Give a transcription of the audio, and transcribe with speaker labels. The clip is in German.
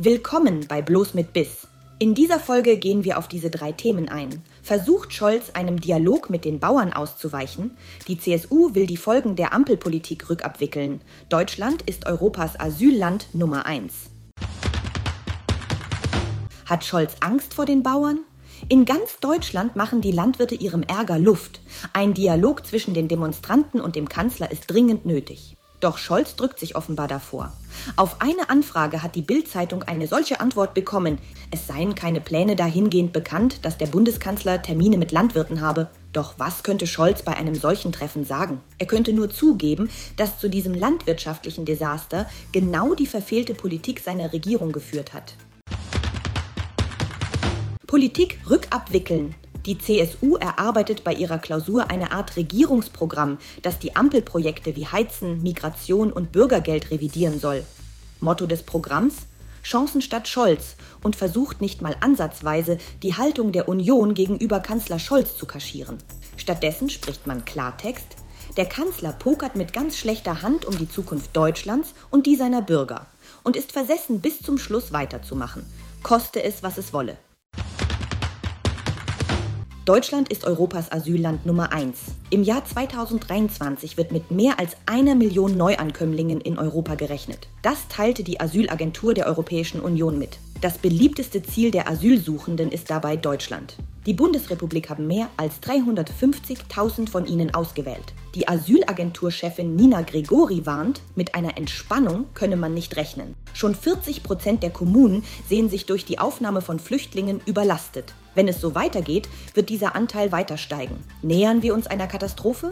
Speaker 1: Willkommen bei Bloß mit Biss. In dieser Folge gehen wir auf diese drei Themen ein. Versucht Scholz einem Dialog mit den Bauern auszuweichen? Die CSU will die Folgen der Ampelpolitik rückabwickeln. Deutschland ist Europas Asylland Nummer eins. Hat Scholz Angst vor den Bauern? In ganz Deutschland machen die Landwirte ihrem Ärger Luft. Ein Dialog zwischen den Demonstranten und dem Kanzler ist dringend nötig. Doch Scholz drückt sich offenbar davor. Auf eine Anfrage hat die Bild-Zeitung eine solche Antwort bekommen. Es seien keine Pläne dahingehend bekannt, dass der Bundeskanzler Termine mit Landwirten habe. Doch was könnte Scholz bei einem solchen Treffen sagen? Er könnte nur zugeben, dass zu diesem landwirtschaftlichen Desaster genau die verfehlte Politik seiner Regierung geführt hat. Politik rückabwickeln. Die CSU erarbeitet bei ihrer Klausur eine Art Regierungsprogramm, das die Ampelprojekte wie Heizen, Migration und Bürgergeld revidieren soll. Motto des Programms? Chancen statt Scholz und versucht nicht mal ansatzweise, die Haltung der Union gegenüber Kanzler Scholz zu kaschieren. Stattdessen spricht man Klartext. Der Kanzler pokert mit ganz schlechter Hand um die Zukunft Deutschlands und die seiner Bürger und ist versessen, bis zum Schluss weiterzumachen, koste es, was es wolle. Deutschland ist Europas Asylland Nummer 1. Im Jahr 2023 wird mit mehr als einer Million Neuankömmlingen in Europa gerechnet. Das teilte die Asylagentur der Europäischen Union mit. Das beliebteste Ziel der Asylsuchenden ist dabei Deutschland. Die Bundesrepublik haben mehr als 350.000 von ihnen ausgewählt. Die Asylagenturchefin Nina Gregori warnt, mit einer Entspannung könne man nicht rechnen. Schon 40 Prozent der Kommunen sehen sich durch die Aufnahme von Flüchtlingen überlastet. Wenn es so weitergeht, wird dieser Anteil weiter steigen. Nähern wir uns einer Katastrophe?